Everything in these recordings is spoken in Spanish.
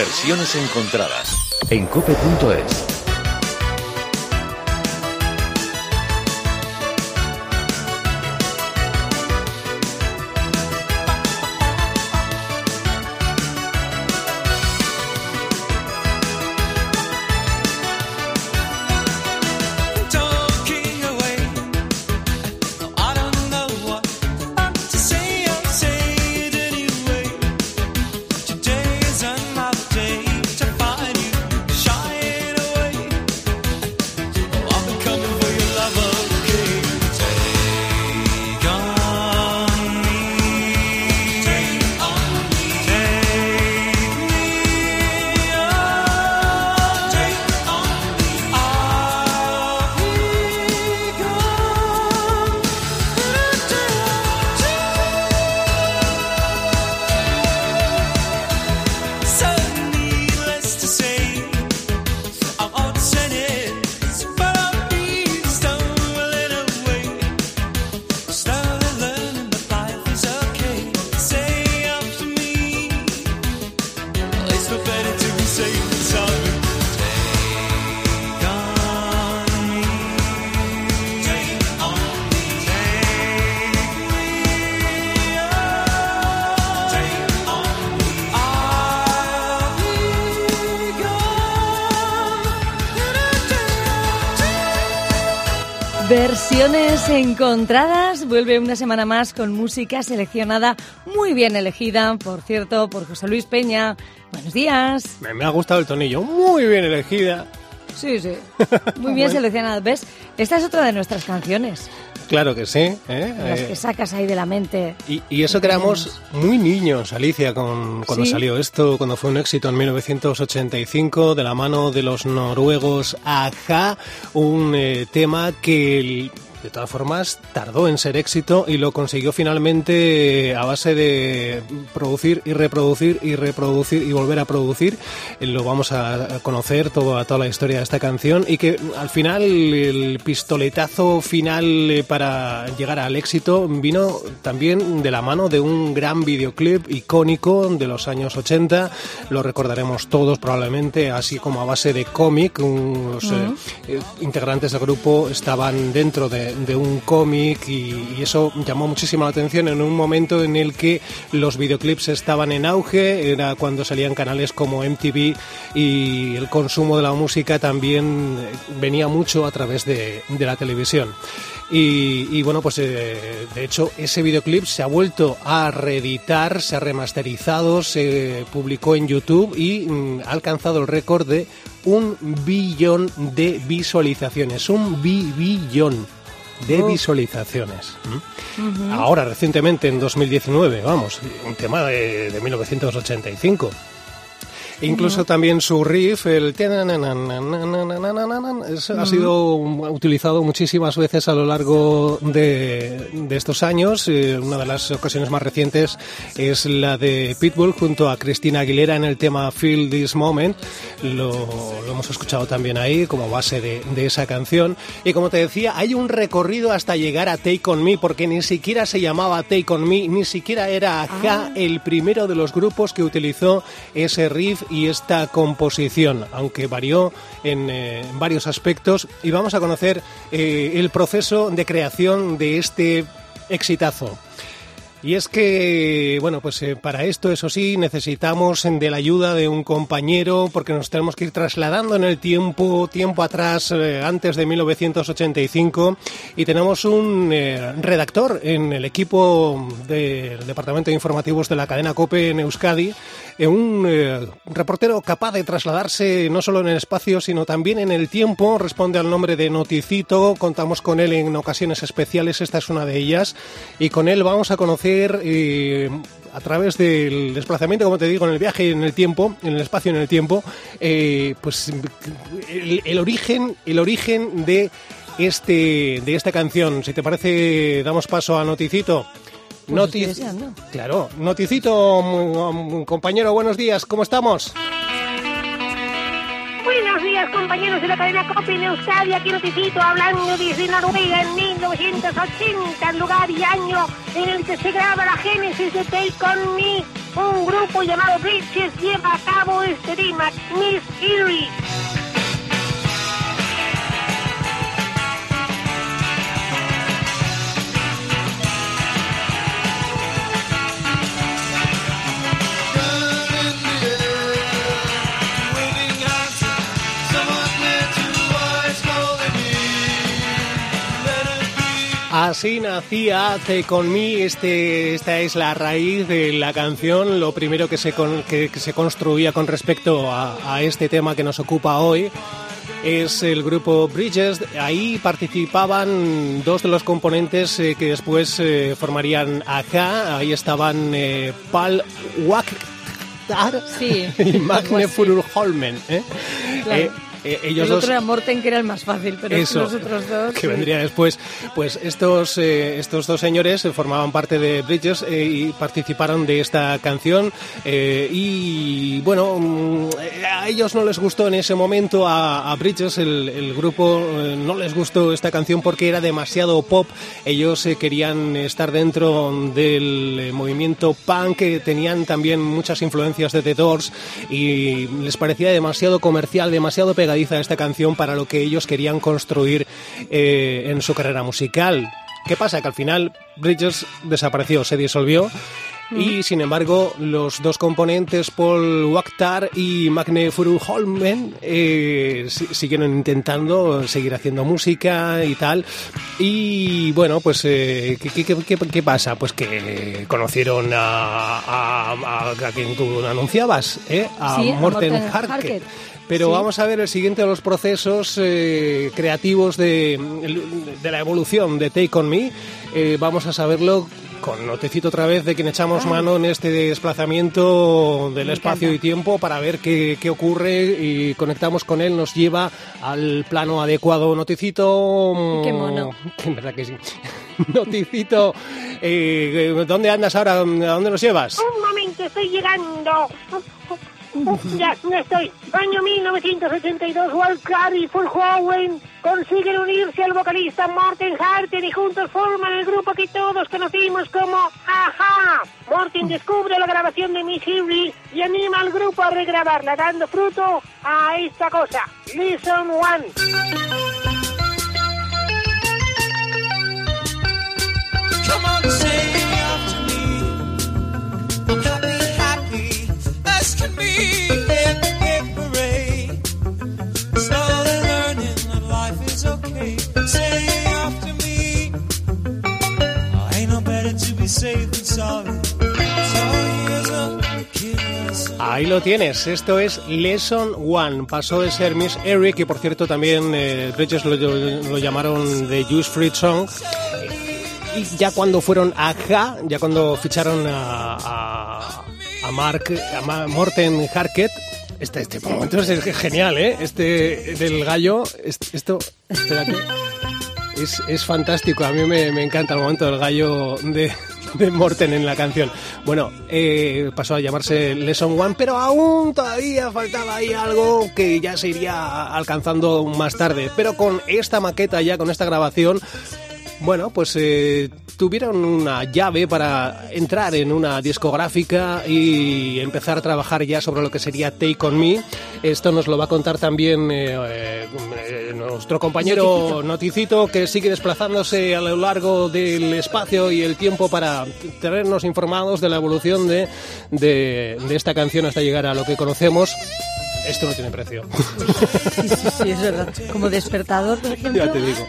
Versiones encontradas en cope.es. encontradas vuelve una semana más con música seleccionada muy bien elegida, por cierto, por José Luis Peña. Buenos días. Me, ha gustado el tonillo, muy bien elegida. Sí, sí, muy bien seleccionada. ¿Ves? Esta es otra de nuestras canciones. Claro que sí. ¿eh? Las que sacas ahí de la mente. Y, eso que éramos muy niños, Alicia, con, cuando salió esto, cuando fue un éxito en 1985, de la mano de los noruegos Aja, un eh, tema que de todas formas, tardó en ser éxito y lo consiguió finalmente a base de producir y reproducir y reproducir y volver a producir. Lo vamos a conocer toda, toda la historia de esta canción y que al final el pistoletazo final eh, para llegar al éxito vino también de la mano de un gran videoclip icónico de los años 80. Lo recordaremos todos probablemente, así como a base de cómic. Los eh, eh, integrantes del grupo estaban dentro de de, un cómic y, eso llamó muchísimo la atención en un momento en el que los videoclips estaban en auge, era cuando salían canales como MTV y el consumo de la música también venía mucho a través de, la televisión. Y, bueno, pues eh, de hecho ese videoclip se ha vuelto a reeditar, se ha remasterizado, se publicó en YouTube y mm, ha alcanzado el récord de un billón de visualizaciones. Un billón de visualizaciones. Ahora, recientemente, en 2019, vamos, un tema de, de 1985. Incluso también su riff, el ha sido utilizado muchísimas veces a lo largo de, estos años. Una de las ocasiones más recientes es la de Pitbull junto a Cristina Aguilera en el tema Feel This Moment. Lo, hemos escuchado también ahí como base de, esa canción. Y como te decía, hay un recorrido hasta llegar a Take On Me porque ni siquiera se llamaba Take On Me, ni siquiera era acá el primero de los grupos que utilizó ese riff y esta composición, aunque varió en, eh, varios aspectos. Y vamos a conocer eh, el proceso de creación de este exitazo. Y es que, bueno, pues eh, para esto, eso sí, necesitamos de la ayuda de un compañero porque nos tenemos que ir trasladando en el tiempo, tiempo atrás, eh, antes de 1985, y tenemos un eh, redactor en el equipo del Departamento de Informativos de la cadena COPE en Euskadi, un reportero capaz de trasladarse no solo en el espacio, sino también en el tiempo, responde al nombre de Noticito, contamos con él en ocasiones especiales, esta es una de ellas, y con él vamos a conocer eh, a través del desplazamiento, como te digo, en el viaje en el tiempo, en el espacio en el tiempo, eh, pues el, origen, el origen de este de esta canción. Si te parece, damos paso a Noticito. Pues claro, Noticito, mm, compañero, buenos días, ¿cómo estamos? Compañeros de la cadena COPE en Euskadi, aquí noticito, hablando desde Noruega en 1980, el lugar y año en el que se graba la génesis de Take On un grupo llamado Bridges lleva a cabo este tema, Miss Eerie. Así nacía Take On Me, este, esta es la raíz de la canción, lo primero que se, con- que, que se construía con respecto a, a este tema que nos ocupa hoy es el grupo Bridges, ahí participaban dos de los componentes eh, que después eh, formarían acá, ahí estaban eh, Paul Wachter Sí, y Magne. Claro. Eh, ellos el dos otro era Morten, que era el más fácil, pero eso, los otros dos... que sí. vendría después. Pues estos, eh, estos dos señores eh, formaban parte de Bridges eh, y participaron de esta canción. eh, y bueno, mm, a ellos no les gustó en ese momento, a, a Bridges, el, el grupo, eh, no les gustó esta canción porque era demasiado pop. Ellos querían estar dentro del movimiento punk, que tenían también muchas influencias de The Doors y les parecía demasiado comercial, demasiado pegadiza esta canción para lo que ellos querían construir eh, en su carrera musical. ¿Qué pasa? Que al final Bridges desapareció, se disolvió. Y sin embargo, los dos componentes, Paul Wakhtar y Magne Furuholmen, eh, si- siguieron intentando seguir haciendo música y tal. Y bueno, pues, eh, ¿qué, qué- qué- pasa? Pues que conocieron a, a- a- a quien tú anunciabas, ¿eh? a Sí, Morten Morten Harket. Harket. Pero Sí. vamos a ver el siguiente de los procesos eh, creativos de, de la evolución de Take On Me. Eh, vamos a saberlo con notecito otra vez de quien echamos mano en este desplazamiento del espacio y tiempo para ver qué, qué ocurre y conectamos con él, nos lleva al plano adecuado. Noticito... mm, Qué mono. en verdad que sí. Noticito... eh, ¿Dónde andas ahora? ¿A dónde nos llevas? Un momento, estoy llegando. Ya, estoy. Año 1982, Walker y Fulhowen consiguen unirse al vocalista Morten Harten y juntos forman el grupo que todos conocimos como Aja. Morten descubre la grabación de Miss Eerie y anima al grupo a regrabarla, dando fruto a esta cosa. Listen One. Lo tienes, esto es Lesson One. Pasó de ser Miss Eric, que por cierto también eh, lo, llamaron The Juice Free Song. Y ya cuando fueron a Ja, ya cuando ficharon a, a, Mark, a Ma- Morten Harket, este, este momento es genial, ¿eh? Este del gallo, es- esto, espérate, es, es fantástico. A mí me, me encanta el momento del gallo de, de Morten en la canción. Bueno, eh, pasó a llamarse Lesson One, pero aún todavía faltaba ahí algo que ya se iría alcanzando más tarde. Pero con esta maqueta ya, con esta grabación, bueno, pues eh, tuvieron una llave para entrar en una discográfica y empezar a trabajar ya sobre lo que sería Take On Me. Esto nos lo va a contar también eh, eh, nuestro compañero Noticito, que sigue desplazándose a lo largo del espacio y el tiempo para tenernos informados de la evolución de, de, de esta canción hasta llegar a lo que conocemos. Esto no tiene precio. Sí, sí, sí, es verdad. Como despertador, por ejemplo. ya te digo.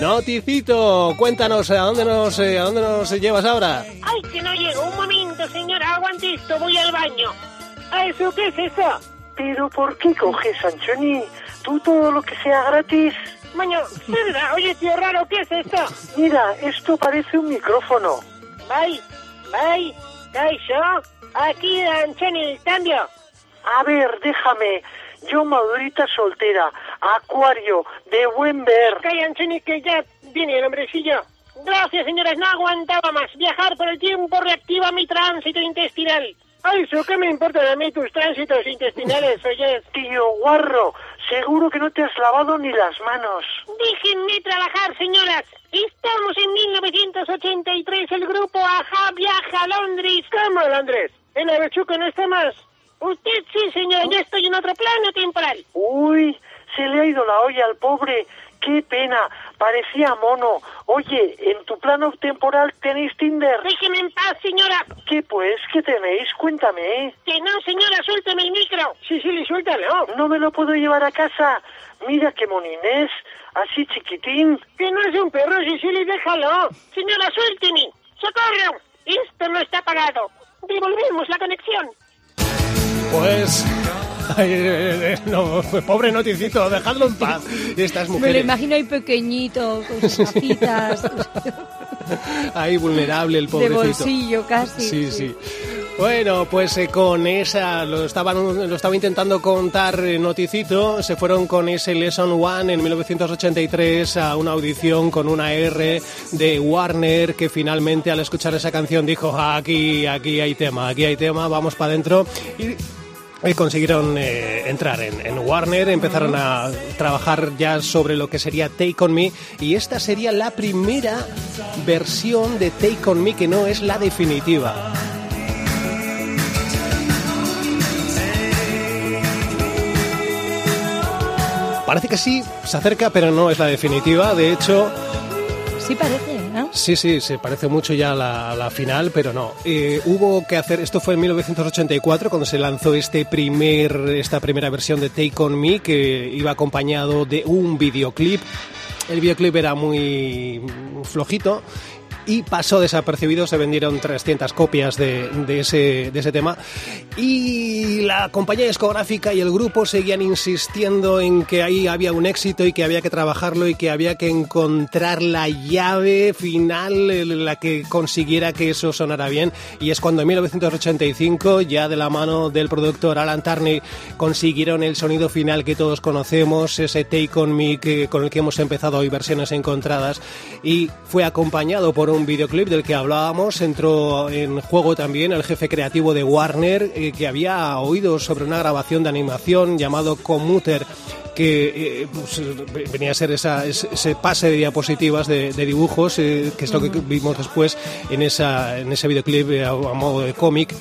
Noticito, cuéntanos, ¿a dónde nos, eh, a dónde nos llevas ahora? ¡Ay, que no llego! Un momento, señora, aguante esto, voy al baño. ¿A eso qué es eso? Pero ¿por qué coges, Anchoni? Tú todo lo que sea gratis. Maño, cerda, oye, tío raro, ¿qué es esto? Mira, esto parece un micrófono. Bye, bye, Kaisho, aquí Anchoni, el cambio. A ver, déjame. Yo, Madurita soltera, acuario, de buen ver. Anchoni, que ya viene el hombrecillo. Gracias, señores, no aguantaba más. Viajar por el tiempo reactiva mi tránsito intestinal. Ay, eso, ¿qué me importa de mí tus tránsitos intestinales, oyes? Tío guarro, seguro que no te has lavado ni las manos. Déjenme trabajar, señoras. Estamos en 1983, el grupo Aja viaja a Londres. ¿Cómo Londres? El avechuco no está más. Usted sí, señora, yo estoy en otro plano temporal. Uy, se le ha ido la olla al pobre. Qué pena, parecía mono. Oye, en tu plano temporal tenéis Tinder. Déjeme en paz, señora. ¿Qué pues? ¿Qué tenéis? Cuéntame. Que no, señora, suélteme el micro. Sí, sí, suéltalo. No me lo puedo llevar a casa. Mira qué moninés, así chiquitín. Que no es un perro, Sicily, déjalo. Señora, suélteme. ¡Socorro! Esto no está pagado. Devolvemos la conexión. Pues... ay, eh, eh, no, pobre noticito, dejadlo en paz. Estas Me lo imagino ahí pequeñito, con sus gafitas, Ahí vulnerable el de pobrecito. bolsillo casi. Sí, sí. Bueno, pues eh, con esa, lo, estaban, lo estaba intentando contar eh, Noticito, se fueron con ese Lesson One en 1983 a una audición con una R de Warner que finalmente al escuchar esa canción dijo, "Ah, aquí, aquí hay tema, aquí hay tema, vamos para adentro. Y consiguieron eh, entrar en, en Warner, empezaron a trabajar ya sobre lo que sería Take On Me y esta sería la primera versión de Take On Me que no es la definitiva. Parece que sí, se acerca, pero no es la definitiva. De hecho, Sí parece, Sí, sí, se parece mucho ya a la, a la final, pero no. Eh, hubo que hacer, esto fue en 1984 cuando se lanzó este primer, esta primera versión de Take On Me que iba acompañado de un videoclip. El videoclip era muy flojito y pasó desapercibido, se vendieron 300 copias de, ese, de ese tema. Y la compañía discográfica y el grupo seguían insistiendo en que ahí había un éxito y que había que trabajarlo y que había que encontrar la llave final en la que consiguiera que eso sonara bien. Y es cuando en 1985 ya de la mano del productor Alan Tarney consiguieron el sonido final que todos conocemos, ese Take On Me con el que hemos empezado hoy versiones encontradas. Y fue acompañado por un videoclip del que hablábamos, entró en juego también el jefe creativo de Warner eh, que había oído sobre una grabación de animación llamado Commuter que eh, pues, venía a ser esa, ese pase de diapositivas de, de dibujos, eh, que es lo que vimos después en, esa, en ese videoclip a, a modo de cómic.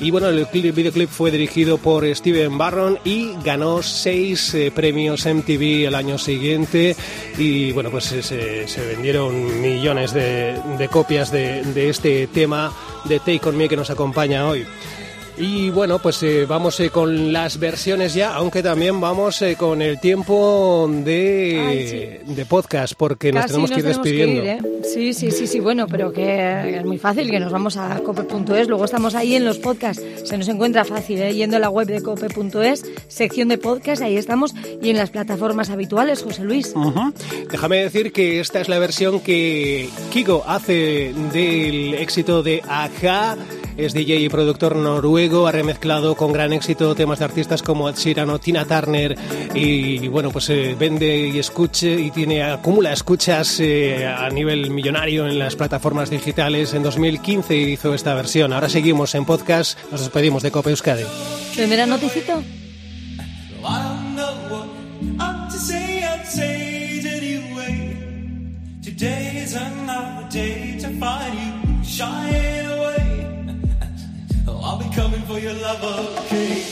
Y bueno, el clip- videoclip fue dirigido por Steven Barron y ganó seis eh, premios MTV el año siguiente. Y bueno, pues se, vendieron millones de, copias de este tema de Take On Me que nos acompaña hoy. Y bueno, pues eh, vamos eh, con las versiones ya, aunque también vamos eh, con el tiempo de, de podcast, porque nos tenemos que ir despidiendo. ir, ¿eh? Sí, sí, sí, sí, bueno, pero que es muy fácil, que nos vamos a cope.es, luego estamos ahí en los podcasts, se nos encuentra fácil, ¿eh? yendo a la web de cope.es, sección de podcast, ahí estamos, y en las plataformas habituales, José Luis. Déjame decir que esta es la versión que Kiko hace del éxito de Aja. Es DJ y productor noruego, ha remezclado con gran éxito temas de artistas como Ed Sheeran o Tina Turner y, bueno, pues eh, vende y escuche y tiene acumula escuchas eh, a nivel millonario en las plataformas digitales. En 2015 hizo esta versión. Ahora seguimos en podcast. Nos despedimos de Cope Euskadi. It anyway. Today is another day to find you shy your love lover king.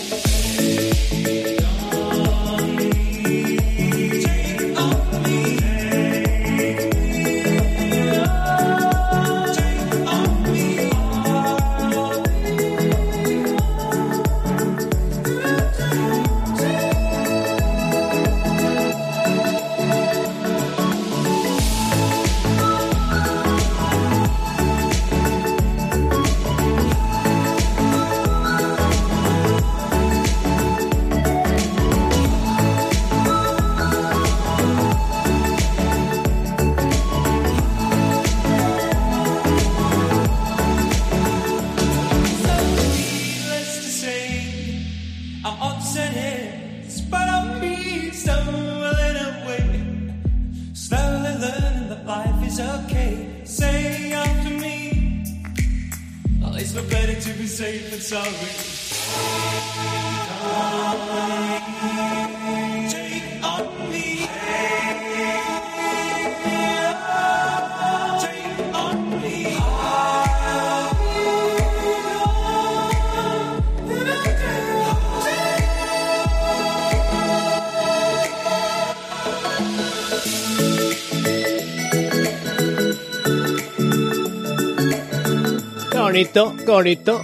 Bonito, qué bonito.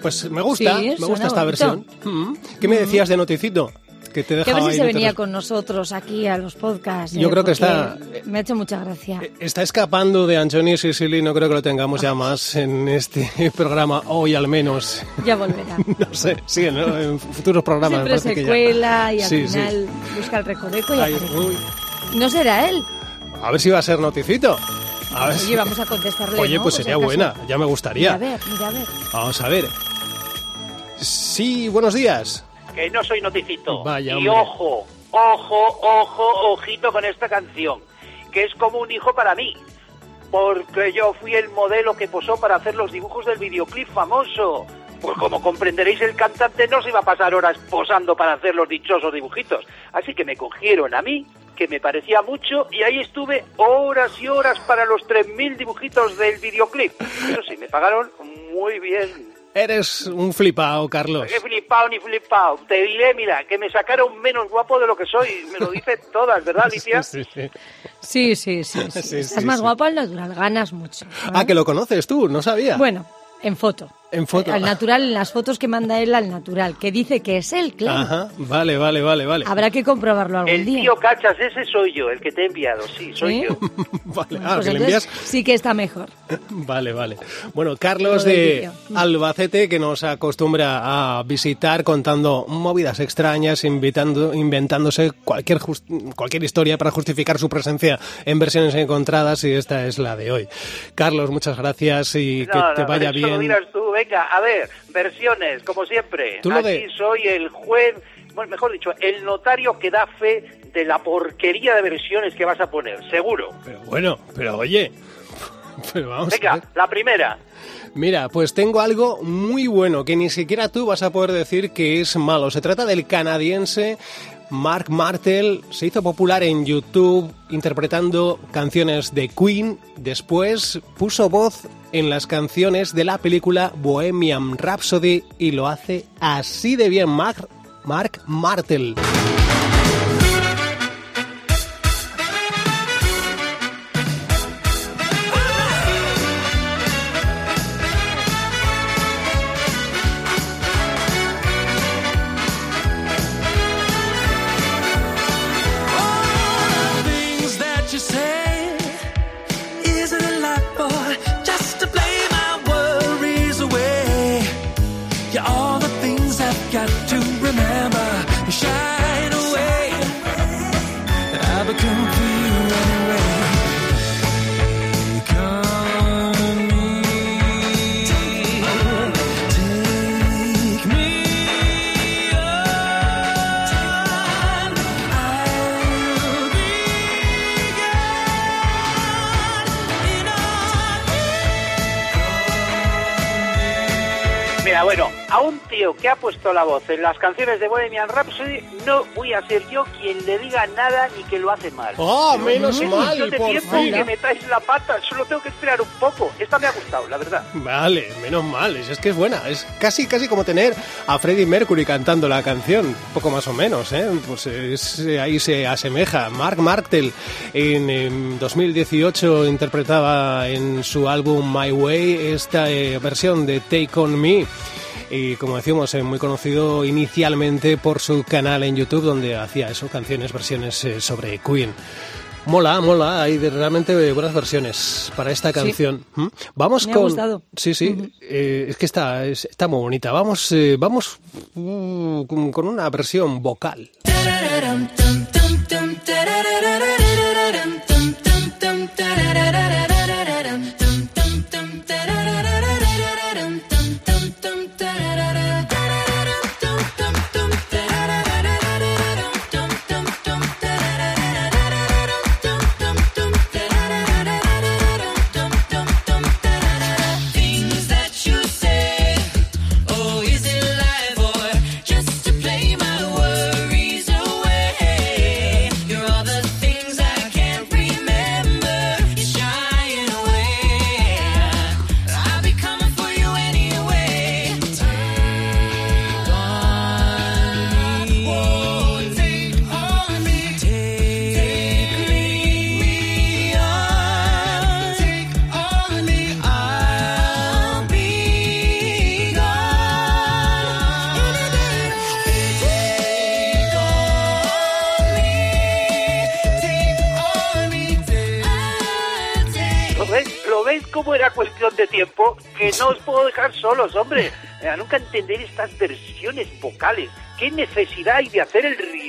Pues me gusta, Sí, me gusta esta bonito. versión. Mm. ¿Qué me decías de Noticito? Que te Que a ver si se te venía con nosotros aquí a los podcasts. Yo eh, creo que está- Me ha hecho mucha gracia. Está escapando de Anthony Sicily, no creo que lo tengamos ya más en este programa, hoy al menos. Ya volverá. No sé, sí, en, en futuros programas. Siempre se que ya. cuela y al Sí, sí. final busca el recoveco y Ay, No será él. a ver si va a ser Noticito. A ver Oye, vamos a contestarle. Oye, ¿no? pues sería buena, ya me Mira, gustaría. a ver, mira, a ver. Vamos a ver. Sí, buenos días. Que no soy noticito. Vaya, y ojo, ojo, ojo, ojito con esta canción, que es como un hijo para mí. Porque yo fui el modelo que posó para hacer los dibujos del videoclip famoso. Pues como comprenderéis, el cantante no se iba a pasar horas posando para hacer los dichosos dibujitos. Así que me cogieron a mí, que me parecía mucho, y ahí estuve horas y horas para los 3.000 dibujitos del videoclip. Eso sí, me pagaron muy bien. Eres un flipao, Carlos. He flipado ni flipado. Te diré, mira, que me sacaron menos guapo de lo que soy. Me lo dicen todas, ¿verdad, Alicia? Sí, sí. Sí, sí, sí. sí. Sí, Estás sí, más sí. guapo al natural, ganas mucho. Ah, que lo conoces tú, no sabía. Bueno, en foto. En foto. Al natural, en las fotos que manda él al natural, que dice que es él, claro. Ajá, vale, vale, vale, vale. Habrá que comprobarlo algún El día. tío Cachas, ese soy yo, el que te he enviado, sí, soy ¿Sí? yo. Vale, ah, Pues que le envías. sí que está mejor. Vale, vale. Bueno, Carlos de. Mm. Albacete, que nos acostumbra a visitar contando movidas extrañas, invitando, inventándose cualquier, jus- cualquier historia para justificar su presencia en versiones encontradas, y esta es la de hoy. Carlos, muchas gracias y que No, te no, vaya bien. tú. Venga, a ver, versiones, como siempre. Tú lo Aquí de- soy el juez, bueno, mejor dicho, el notario que da fe de la porquería de versiones que vas a poner, seguro. Pero bueno, pero oye. Pero vamos a Venga, ver. la primera. Mira, pues tengo algo muy bueno que ni siquiera tú vas a poder decir que es malo. Se trata del canadiense Mark Martel. Se hizo popular en YouTube interpretando canciones de Queen. Después puso voz en las canciones de la película Bohemian Rhapsody y lo hace así de bien Mark, Mark Martel. Que ha puesto la voz en las canciones de Bohemian Rhapsody, no voy a ser yo quien le diga nada ni que lo hace mal. ¡Oh, menos Es mal, de por tiempo fin! que metáis la pata, solo tengo que esperar un poco. Esta me ha gustado, la verdad. Vale, menos mal, es es que es buena, es casi casi como tener a Freddie Mercury cantando la canción, poco más o menos, ¿eh? Pues es- ahí se asemeja. Mark Martel en, em, 2018 interpretaba en su álbum My Way esta eh, versión de Take On Me. Y como decíamos, eh, muy conocido inicialmente por su canal en YouTube donde hacía eso, canciones, versiones eh, sobre Queen. Mola, mola, hay de- realmente buenas versiones para esta canción. ¿Mm? Vamos Me ha con. gustado. Sí, sí, eh, es que está, es- está muy bonita. Vamos, eh, vamos uh, con con una versión vocal. Tiempo? Que no os puedo dejar solos, hombre. Eh, nunca entender estas versiones vocales. ¿Qué necesidad hay de hacer el ridículo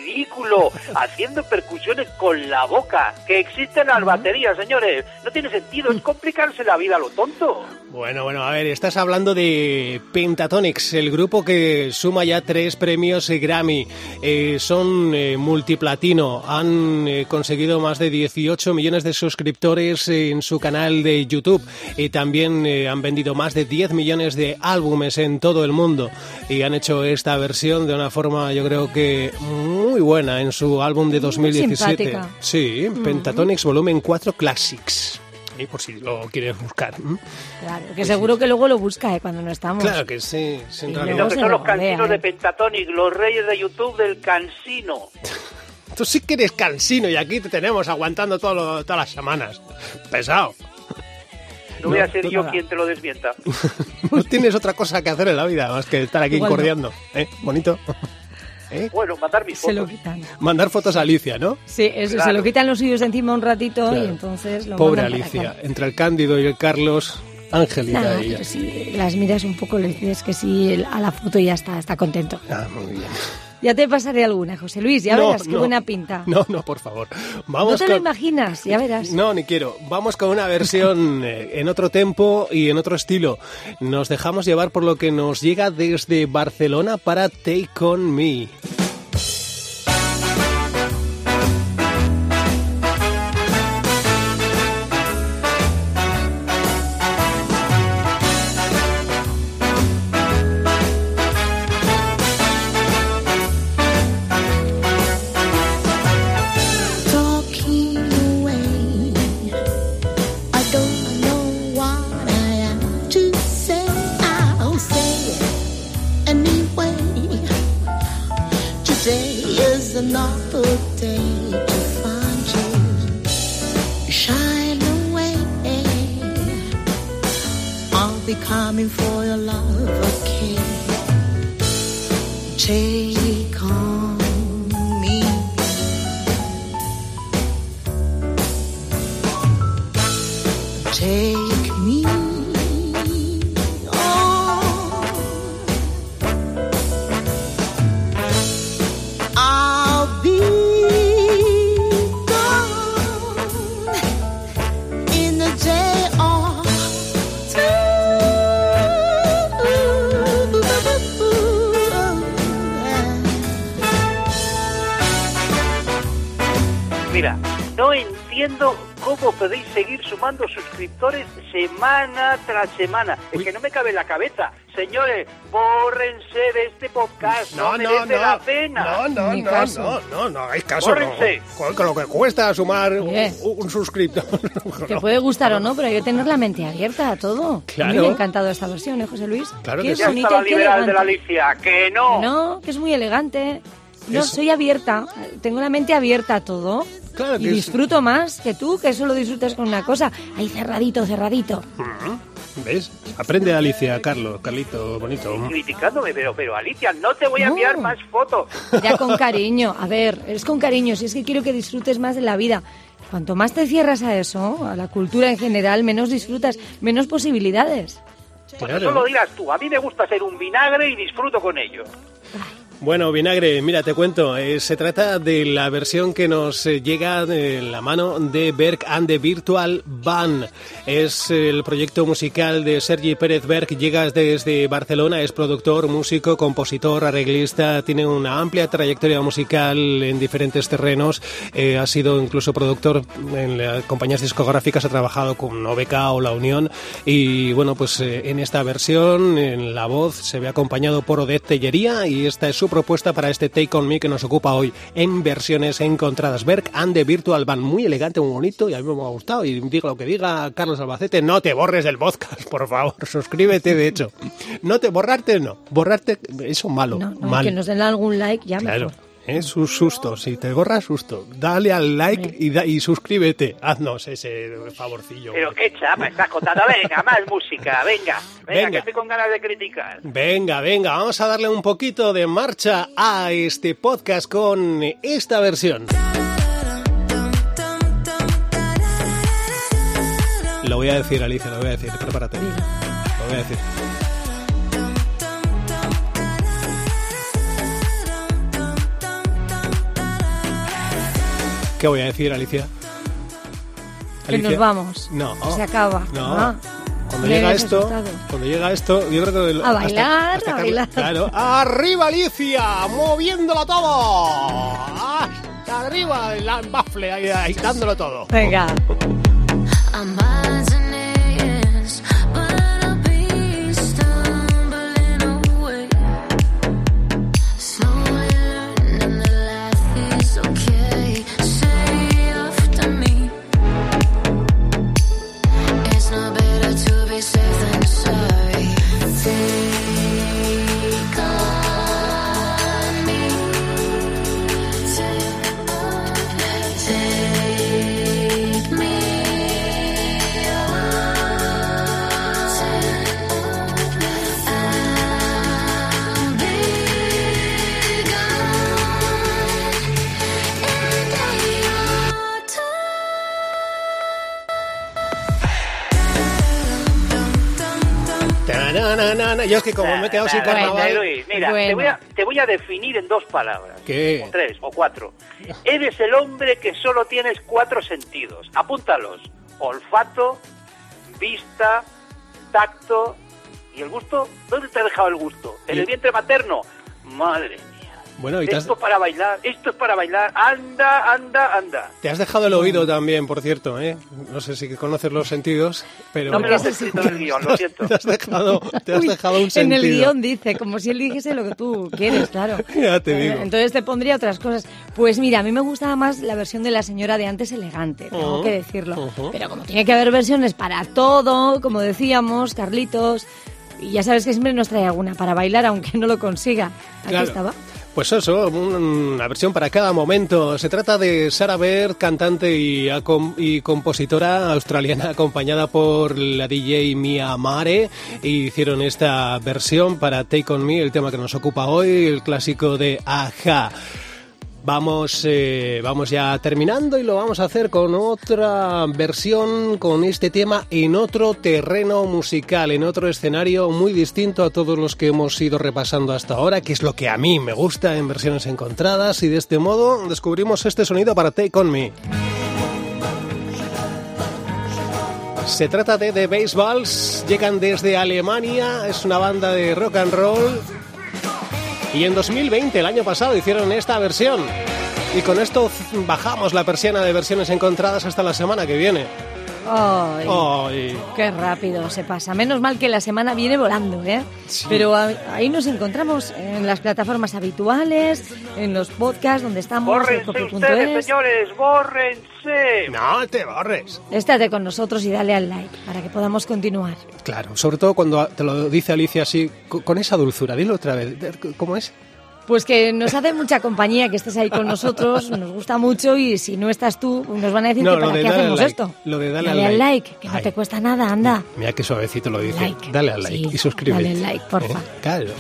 haciendo percusiones con la boca? Que existen las baterías, señores. No tiene sentido, es complicarse la vida a lo tonto. Bueno, bueno, a ver, estás hablando de Pentatonix, el grupo que suma ya tres premios Grammy. Eh, son eh, multiplatino, han eh, conseguido más de 18 millones de suscriptores en su canal de YouTube y también eh, han vendido más de 10 millones de álbumes en todo el mundo y han hecho esta versión de una forma, yo creo que muy buena en su álbum de 2017. simpática. Sí, Pentatonix Volumen 4 Classics. Y por si lo quieres buscar. Claro, que seguro que luego lo busca ¿eh? cuando no estamos. Claro que sí, sin Y luego se son los cansinos de ¿eh? Pentatonic, los reyes de YouTube del cansino. Tú sí que eres cansino y aquí te tenemos aguantando todo lo- todas las semanas. Pesado. No, voy No, a ser yo nada. quien te lo desmienta. No tienes otra cosa que hacer en la vida más que estar aquí Igual no. corriendo. ¿Eh? Bonito. ¿Eh? Bueno, mandar mis Se lo fotos. quitan. Mandar fotos a Alicia, ¿no? Sí, eso, Claro. se lo quitan los suyos de encima un ratito y entonces lo Pobre Alicia. Entre el Cándido y el Carlos, Angelita Nada, ella. pero si las miras un poco, le dices que sí el- a la foto y ya está, está contento. Ah, muy bien. Ya te pasaré alguna, José Luis, ya No, verás qué no. buena pinta. No, no, por favor. No te lo imaginas, ya verás. No, ni quiero. Vamos con una versión eh, en otro tempo y en otro estilo. Nos dejamos llevar por lo que nos llega desde Barcelona para Take On Me. Suscriptores semana tras semana. Es que no me cabe en la cabeza. Señores, bórrense de este podcast. No, No, no, la no. pena. No, no, Ni no, caso. no, no, no hagáis caso. no. Córrense. Con, con lo que cuesta sumar un, suscriptor. Te No. puede gustar o no, pero hay que tener la mente abierta a todo. Claro. A mí me ha encantado esta versión, ¿eh, José Luis? Claro que sí. Ya bonita, está la qué liberal de la. Alicia. Que no. No, que es muy elegante. No, Es- soy abierta. Tengo la mente abierta a todo. Claro y que es- disfruto más que tú, que solo disfrutas con una cosa. Ahí cerradito, cerradito. ¿Ves? Aprende Alicia, Carlos, Carlito, bonito. Criticándome, pero, pero Alicia, no te voy a No. enviar más fotos. Ya con cariño. A ver, es con cariño. Si es que quiero que disfrutes más de la vida. Cuanto más te cierras a eso, a la cultura en general, menos disfrutas, menos posibilidades. Pues eso lo dirás tú. A mí me gusta ser un vinagre y disfruto con ello. Bueno, Vinagre, mira, te cuento. eh, se trata de la versión que nos eh, llega de la mano de Berg and the Virtual Band. Es el proyecto musical de Sergi Pérez Berg. Llega desde Barcelona, es productor, músico, compositor, arreglista. Tiene una amplia trayectoria musical en diferentes terrenos. eh, ha sido incluso productor en las compañías discográficas. Ha trabajado con OBK o La Unión. Y bueno, pues eh, en esta versión, en la voz, se ve acompañado por Odette Tellería. Y esta es su propuesta para este Take On Me que nos ocupa hoy en versiones encontradas. Berg and the Virtual Band, muy elegante, muy bonito y a mí me ha gustado. Y diga lo que diga Carlos Albacete, no te borres del podcast, por favor, suscríbete de hecho. No te borrarte, no, borrarte, eso malo, No, no, mal. que nos den algún like ya Claro. mejor. Es un susto, si te borras susto, dale al like y, da- y suscríbete. Haznos ese favorcillo. Pero qué chapa estás contando. Venga, más música. Venga, venga, Venga. que estoy con ganas de criticar. Venga, venga, vamos a darle un poquito de marcha a este podcast con esta versión. Lo voy a decir, Alicia, lo voy a decir. Prepárate. Lo voy a decir. ¿Qué voy a decir, Alicia? Que nos vamos. No. Se acaba. No. Ah. Cuando llega esto, asustado. cuando llega esto, yo creo que A bailar, a bailar. Claro. Arriba Alicia, moviéndolo todo. Hasta arriba el bafle agitándolo todo. Venga. Tananana. Yo es que como me he quedado sin carnaval. Luis, mira, Bueno. te, voy a, te voy a definir en dos palabras. ¿Qué? O tres, o cuatro. Eres el hombre que solo tienes cuatro sentidos. Apúntalos. Olfato, vista, tacto y el gusto. ¿Dónde te ha dejado el gusto? ¿En Y- el vientre materno? Madre mía. Bueno, y te has, Esto para bailar, esto es para bailar. Anda, anda, anda. te has dejado el oído también, por cierto, ¿eh? No sé si conoces los sentidos, pero... No me lo has escrito en el guion, lo siento. Te has dejado, te has Uy, dejado un en sentido. el guion dice, como si él dijese lo que tú quieres, claro. Ya te Eh, digo. Entonces te pondría otras cosas. Pues mira, a mí me gustaba más la versión de la señora de antes elegante, tengo Ujú, que decirlo. ujú. Pero como tiene que haber versiones para todo, como decíamos, Carlitos, y ya sabes que siempre nos trae alguna para bailar, aunque no lo consiga. Aquí Claro. estaba. Pues eso, un- una versión para cada momento. Se trata de Sarah Baird, cantante y, y compositora australiana, acompañada por la DJ Mia Mare. Y hicieron esta versión para Take On Me, el tema que nos ocupa hoy, el clásico de Aja. Vamos, eh, vamos ya terminando y lo vamos a hacer con otra versión, con este tema en otro terreno musical, en otro escenario muy distinto a todos los que hemos ido repasando hasta ahora, que es lo que a mí me gusta en versiones encontradas y de este modo descubrimos este sonido para Take On Me. Se trata de The Baseballs, llegan desde Alemania, es una banda de rock and roll y en 2020, el año pasado, hicieron esta versión. Y con esto bajamos la persiana de versiones encontradas hasta la semana que viene. Ay, Ay, Qué rápido se pasa. Menos mal que la semana viene volando, ¿eh? Sí. Pero ahí nos encontramos en las plataformas habituales, en los podcasts donde estamos, en Bórrense ustedes, señores, bórrense. no te borres. Estate con nosotros y dale al like para que podamos continuar. Claro, sobre todo cuando te lo dice Alicia así, co- con esa dulzura. Dilo otra vez. ¿Cómo es? Pues que nos hace mucha compañía que estés ahí con nosotros, nos gusta mucho y si no estás tú, nos van a decir No, que lo para de qué hacemos like, esto. lo de darle dale al like. like, que no Ay. te cuesta nada, anda. Mira qué suavecito lo dice. Like. Dale al like Sí, y suscríbete. dale al like, porfa. Eh, Claro.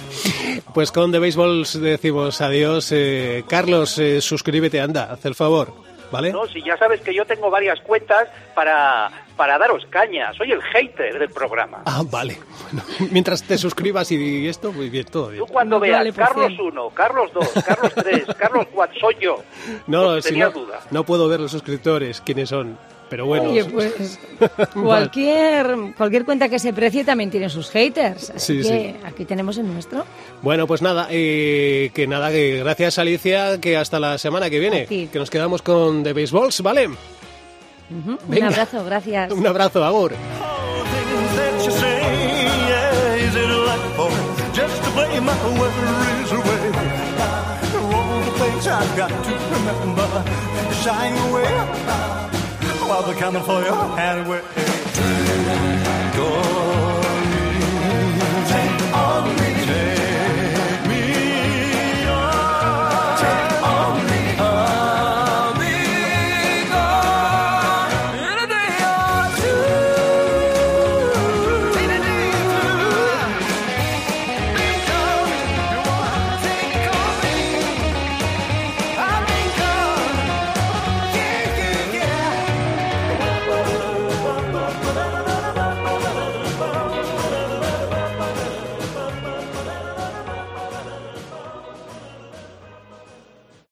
Pues con The Baseballs decimos adiós. Eh, Carlos, eh, suscríbete, anda, haz el favor. ¿Vale? No, si ya sabes que yo tengo varias cuentas para, para daros caña. Soy el hater del programa. Ah, vale. Bueno, mientras te suscribas y esto, muy bien, todo bien. Tú cuando veas Carlos cien. 1, Carlos 2, Carlos 3, Carlos 4, soy yo. No, Porque si tenía no, duda. no puedo ver los suscriptores, quiénes son. Pero bueno. Oye, pues cualquier, cualquier cuenta que se precie también tiene sus haters. Así Sí, que aquí tenemos el nuestro. Bueno, pues nada, eh, que nada, que gracias Alicia, que hasta la semana que viene, que nos quedamos con The Baseballs, ¿vale? Ujú. Un Venga. abrazo, gracias. Un abrazo, Agur.